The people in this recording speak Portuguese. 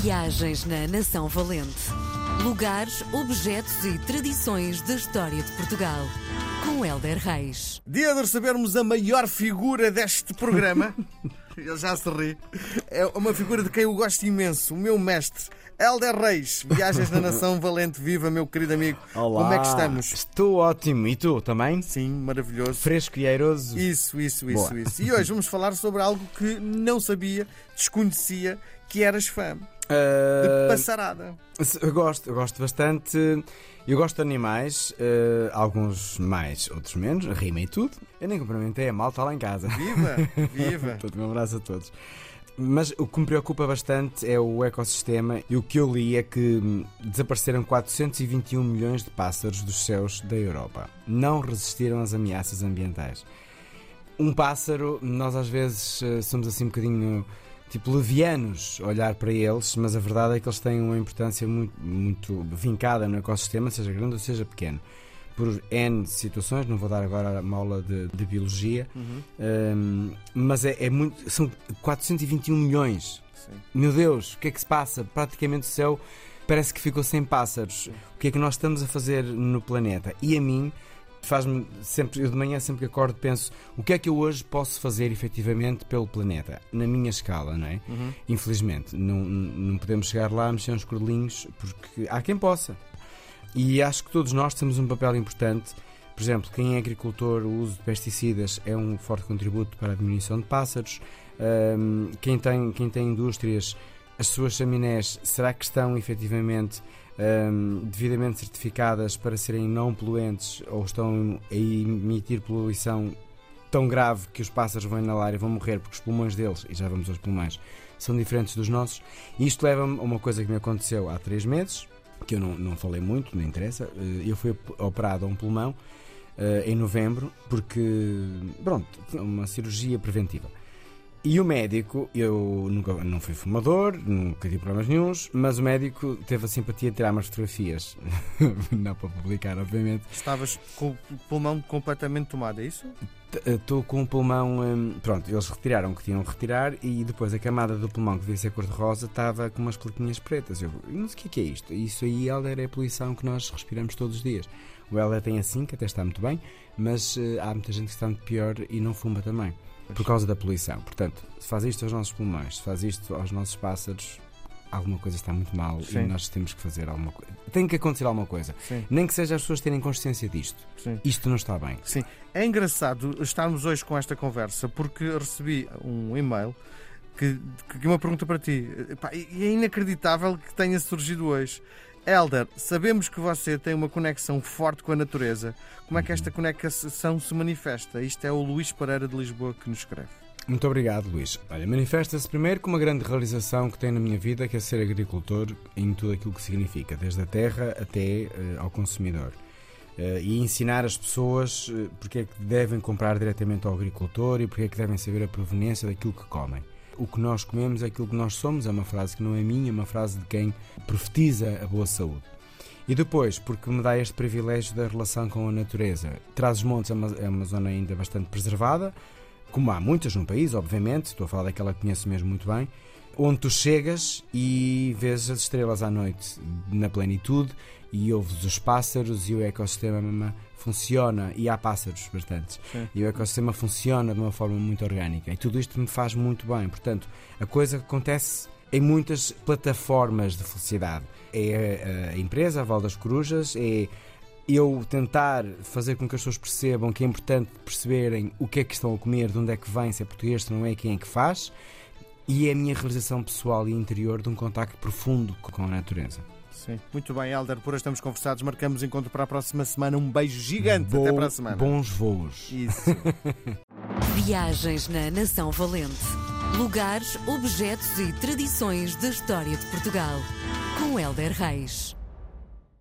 Viagens na Nação Valente. Lugares, objetos e tradições da história de Portugal. Com Helder Reis. Dia de recebermos a maior figura deste programa. Ele já se ri. É uma figura de quem eu gosto imenso, o meu mestre. Helder Reis, Viagens na Nação Valente, viva, meu querido amigo. Olá. Como é que estamos? Estou ótimo. E tu também? Sim, maravilhoso. Fresco e airoso? Isso, isso, isso, Boa. isso. E hoje vamos falar sobre algo que não sabia, desconhecia, que eras fã. De Ah, passarada. se- eu gosto, eu gosto bastante. Eu gosto de animais, ah, alguns mais, outros menos. Rima e tudo. Eu nem cumprimentei a malta lá em casa. Viva, viva. Todo um abraço a todos. Mas o que me preocupa bastante é o ecossistema e o que eu li é que hum, desapareceram 421 milhões de pássaros dos céus da Europa. Não resistiram às ameaças ambientais. Um pássaro, nós às vezes eh, somos assim um bocadinho tipo levianos olhar para eles, mas a verdade é que eles têm uma importância muito, muito vincada no ecossistema, seja grande ou seja pequeno. Por N situações, não vou dar agora uma aula de, de biologia, Uhum, Hum, mas é, é muito. São 421 milhões. sim. Meu Deus, o que é que se passa? Praticamente o céu parece que ficou sem pássaros. O que é que nós estamos a fazer no planeta? E a mim faz-me sempre, eu de manhã sempre que acordo penso o que é que eu hoje posso fazer efetivamente pelo planeta, na minha escala, não é? Uhum. Infelizmente, não, não podemos chegar lá a mexer uns cordelinhos porque há quem possa. E acho que todos nós temos um papel importante. Por exemplo, quem é agricultor, o uso de pesticidas é um forte contributo para a diminuição de pássaros. Ahm, quem, tem, quem tem indústrias, as suas chaminés, será que estão efetivamente ahm, devidamente certificadas para serem não poluentes ou estão a emitir poluição tão grave que os pássaros vão inalar e vão morrer porque os pulmões deles, e já vamos aos pulmões, são diferentes dos nossos. E isto leva-me a uma coisa que me aconteceu há três meses, que eu não, não falei muito, não interessa. Eh, Eu fui op- operado a um pulmão eh, em novembro, porque, pronto, uma cirurgia preventiva. E o médico, eu nunca não fui fumador, nunca tive problemas nenhums, mas o médico teve a simpatia de tirar umas fotografias, não para publicar, obviamente, Estavas com o pulmão completamente tomado, é isso? Estou com o pulmão. hum, pronto, eles retiraram o que tinham que retirar e depois a camada do pulmão que devia ser cor-de-rosa estava com umas plaquinhas pretas. Eu não sei o que é, que é isto. Isso aí, Helder, é a poluição que nós respiramos todos os dias. O Helder tem assim, que até está muito bem, mas eh, há muita gente que está muito pior e não fuma também. Por causa da poluição. Portanto, se faz isto aos nossos pulmões, se faz isto aos nossos pássaros, alguma coisa está muito mal Sim. e nós temos que fazer alguma coisa. Tem que acontecer alguma coisa. Sim, Nem que seja as pessoas terem consciência disto. sim. Isto não está bem. Sim, é engraçado estarmos hoje com esta conversa porque recebi um e-mail que, que uma pergunta para ti. E é inacreditável que tenha surgido hoje. Elder, sabemos que você tem uma conexão forte com a natureza. Como é que esta conexão se manifesta? Isto é o Luís Pereira de Lisboa que nos escreve. Muito obrigado, Luís. Olha, manifesta-se primeiro com uma grande realização que tenho na minha vida, que é ser agricultor em tudo aquilo que significa, desde a terra até eh, ao consumidor. Eh, e ensinar as pessoas eh, porque é que devem comprar diretamente ao agricultor e porque é que devem saber a proveniência daquilo que comem. O que nós comemos é aquilo que nós somos, é uma frase que não é minha, é uma frase de quem profetiza a boa saúde. E depois, porque me dá este privilégio da relação com a natureza. Trás-os-Montes é uma, é uma zona ainda bastante preservada, como há muitas no país, obviamente, estou a falar daquela que conheço mesmo muito bem, onde tu chegas e vês as estrelas à noite na plenitude e ouves os pássaros e o ecossistema funciona, e há pássaros bastantes, Sim. e o ecossistema funciona de uma forma muito orgânica e tudo isto me faz muito bem. Portanto, a coisa acontece em muitas plataformas de felicidade. É a, empresa, a Val das Corujas, é eu tentar fazer com que as pessoas percebam que é importante perceberem o que é que estão a comer, de onde é que vem, se é português, se não é, quem é que faz, e é a minha realização pessoal e interior de um contacto profundo com a natureza. Sim. Muito bem, Elder, por hoje estamos conversados. Marcamos encontro para a próxima semana. Um beijo gigante. Até Bo- para a semana. Bons voos. Isso. Viagens na Nação Valente. Lugares, objetos e tradições da história de Portugal. Com Helder Reis.